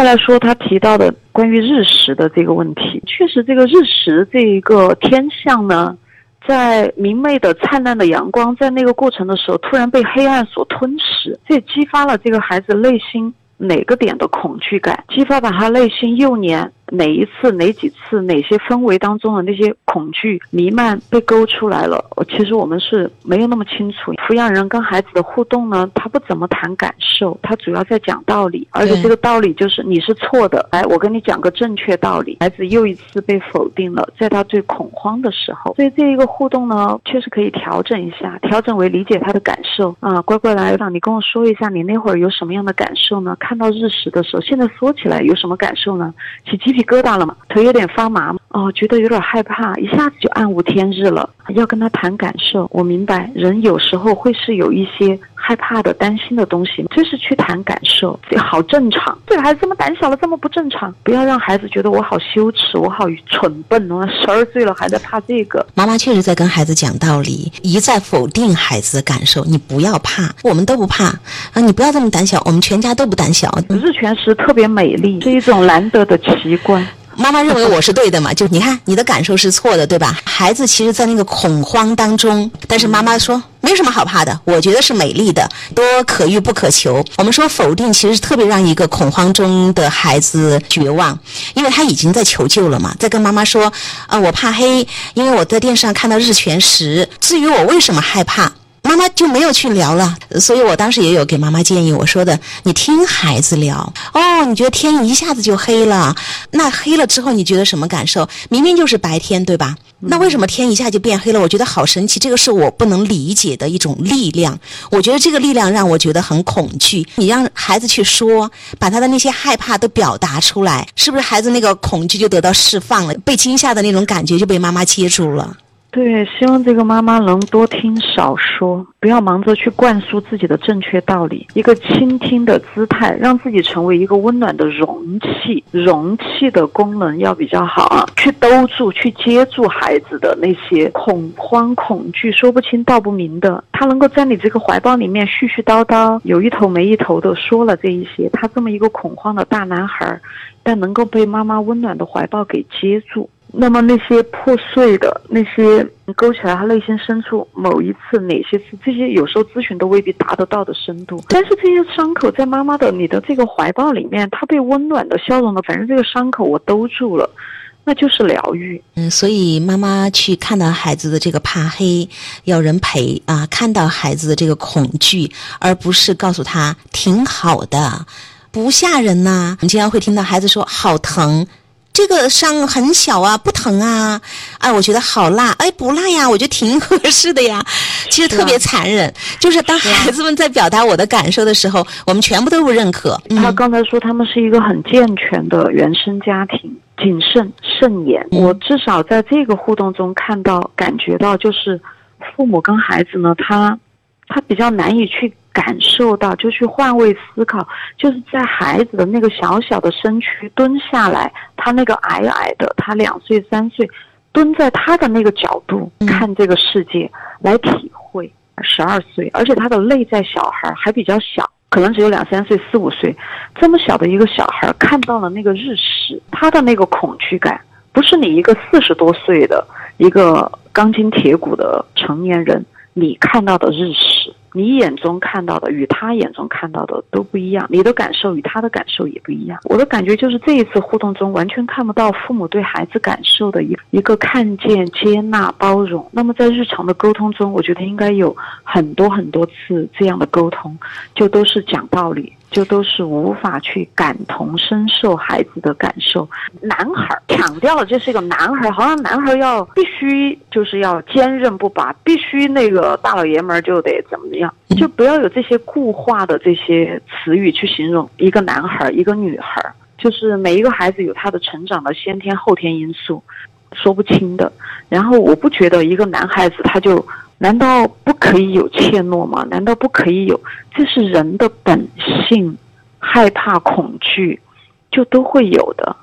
再来说他提到的关于日食的这个问题，确实这个日食这一个天象呢，在明媚的灿烂的阳光在那个过程的时候，突然被黑暗所吞噬，这激发了这个孩子内心哪个点的恐惧感，激发把他内心幼年。哪一次、哪几次、哪些氛围当中的那些恐惧弥漫被勾出来了？其实我们是没有那么清楚。抚养人跟孩子的互动呢，他不怎么谈感受，他主要在讲道理，而且这个道理就是你是错的。哎，我跟你讲个正确道理。孩子又一次被否定了，在他最恐慌的时候。所以这一个互动呢，确实可以调整一下，调整为理解他的感受啊。乖乖来，你跟我说一下，你那会儿有什么样的感受呢？看到日食的时候，现在说起来有什么感受呢？起鸡皮。疙瘩了嘛，腿有点发麻哦，觉得有点害怕，一下子就暗无天日了。要跟他谈感受，我明白人有时候会是有一些害怕的、担心的东西，就是去谈感受，这好正常。这个孩子这么胆小了，这么不正常，不要让孩子觉得我好羞耻，我好蠢笨哦。十二岁了还在怕这个。妈妈确实在跟孩子讲道理，一再否定孩子的感受。你不要怕，我们都不怕啊！你不要这么胆小，我们全家都不胆小。日全食特别美丽，是一种难得的奇观。妈妈认为我是对的嘛？就你看，你的感受是错的，对吧？孩子其实，在那个恐慌当中，但是妈妈说没什么好怕的，我觉得是美丽的，多可遇不可求。我们说否定，其实特别让一个恐慌中的孩子绝望，因为他已经在求救了嘛，在跟妈妈说啊，我怕黑，因为我在电视上看到日全食。至于我为什么害怕？妈妈就没有去聊了，所以我当时也有给妈妈建议，我说的，你听孩子聊。哦，你觉得天一下子就黑了，那黑了之后你觉得什么感受？明明就是白天，对吧？那为什么天一下就变黑了？我觉得好神奇，这个是我不能理解的一种力量。我觉得这个力量让我觉得很恐惧。你让孩子去说，把他的那些害怕都表达出来，是不是孩子那个恐惧就得到释放了？被惊吓的那种感觉就被妈妈接住了。对，希望这个妈妈能多听少说，不要忙着去灌输自己的正确道理。一个倾听的姿态，让自己成为一个温暖的容器。容器的功能要比较好啊，去兜住、去接住孩子的那些恐慌、恐惧，说不清道不明的。他能够在你这个怀抱里面絮絮叨叨，有一头没一头的说了这一些。他这么一个恐慌的大男孩，但能够被妈妈温暖的怀抱给接住。那么那些破碎的那些勾起来他内心深处某一次哪些次这些有时候咨询都未必达得到的深度，但是这些伤口在妈妈的你的这个怀抱里面，它被温暖的消融了，反正这个伤口我兜住了，那就是疗愈。嗯，所以妈妈去看到孩子的这个怕黑，要人陪啊，看到孩子的这个恐惧，而不是告诉他挺好的，不吓人呐。我们经常会听到孩子说好疼。这个伤很小啊，不疼啊，哎，我觉得好辣，哎，不辣呀，我觉得挺合适的呀。其实特别残忍，就是当孩子们在表达我的感受的时候，我们全部都不认可。他刚才说他们是一个很健全的原生家庭，谨慎慎言。我至少在这个互动中看到、感觉到，就是父母跟孩子呢，他他比较难以去。感受到就去换位思考，就是在孩子的那个小小的身躯蹲下来，他那个矮矮的，他两岁三岁，蹲在他的那个角度看这个世界，来体会十二岁，而且他的内在小孩还比较小，可能只有两三岁四五岁，这么小的一个小孩看到了那个日食，他的那个恐惧感，不是你一个四十多岁的一个钢筋铁骨的成年人你看到的日食。你眼中看到的与他眼中看到的都不一样，你的感受与他的感受也不一样。我的感觉就是这一次互动中完全看不到父母对孩子感受的一一个看见、接纳、包容。那么在日常的沟通中，我觉得应该有很多很多次这样的沟通，就都是讲道理。就都是无法去感同身受孩子的感受。男孩强调了这是一个男孩，好像男孩要必须就是要坚韧不拔，必须那个大老爷们儿就得怎么样，就不要有这些固化的这些词语去形容一个男孩一个女孩。就是每一个孩子有他的成长的先天后天因素，说不清的。然后我不觉得一个男孩子他就。难道不可以有怯懦吗？难道不可以有？这是人的本性，害怕、恐惧，就都会有的。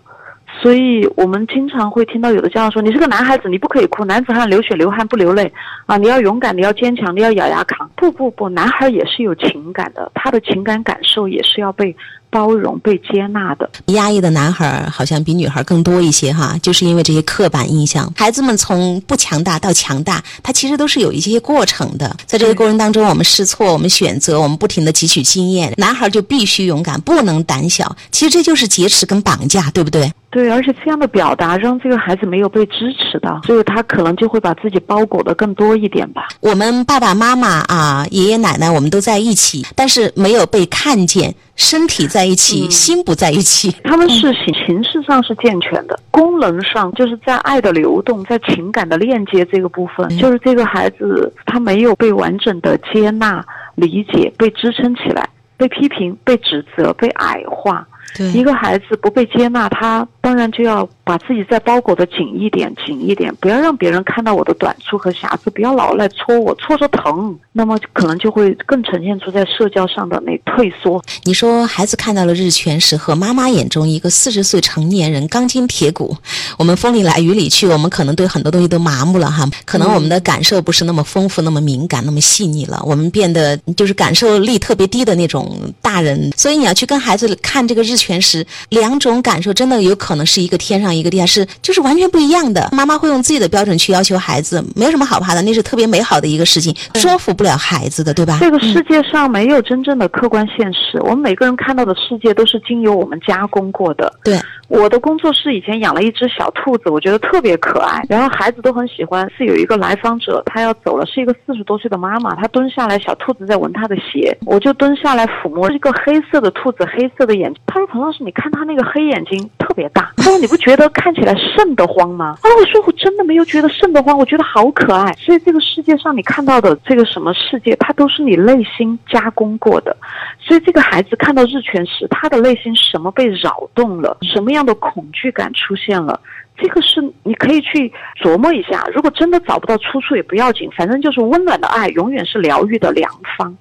所以我们经常会听到有的家长说：“你是个男孩子，你不可以哭，男子汉流血流汗不流泪啊！你要勇敢，你要坚强，你要咬牙扛。”不不不，男孩也是有情感的，他的情感感受也是要被包容、被接纳的。压抑的男孩儿好像比女孩儿更多一些哈，就是因为这些刻板印象。孩子们从不强大到强大，他其实都是有一些过程的。在这个过程当中，我们试错，我们选择，我们不停的汲取经验。男孩儿就必须勇敢，不能胆小。其实这就是劫持跟绑架，对不对？对，而且这样的表达让这个孩子没有被支持到，所以他可能就会把自己包裹的更多一点吧。我们爸爸妈妈啊，爷爷奶奶，我们都在一起，但是没有被看见，身体在一起，心不在一起。他们是形形式上是健全的，功能上就是在爱的流动，在情感的链接这个部分，就是这个孩子他没有被完整的接纳、理解、被支撑起来，被批评、被指责、被矮化。对，一个孩子不被接纳，他当然就要把自己再包裹的紧一点，紧一点，不要让别人看到我的短处和瑕疵，不要老来戳我，戳着疼，那么可能就会更呈现出在社交上的那退缩。你说孩子看到了日全食和妈妈眼中一个四十岁成年人钢筋铁骨，我们风里来雨里去，我们可能对很多东西都麻木了哈，可能我们的感受不是那么丰富、那么敏感、那么细腻了，我们变得就是感受力特别低的那种大人。所以你要去跟孩子看这个日。全食两种感受，真的有可能是一个天上一个地下，是就是完全不一样的。妈妈会用自己的标准去要求孩子，没有什么好怕的，那是特别美好的一个事情，说服不了孩子的，对吧？这个世界上没有真正的客观现实，我们每个人看到的世界都是经由我们加工过的。对，我的工作室以前养了一只小兔子，我觉得特别可爱，然后孩子都很喜欢。是有一个来访者，他要走了，是一个四十多岁的妈妈，她蹲下来，小兔子在闻她的鞋，我就蹲下来抚摸，是一个黑色的兔子，黑色的眼睛。他说。彭老师，你看他那个黑眼睛特别大，他说你不觉得看起来瘆得慌吗？啊，我说我真的没有觉得瘆得慌，我觉得好可爱。所以这个世界上你看到的这个什么世界，它都是你内心加工过的。所以这个孩子看到日全食，他的内心什么被扰动了，什么样的恐惧感出现了，这个是你可以去琢磨一下。如果真的找不到出处也不要紧，反正就是温暖的爱永远是疗愈的良方。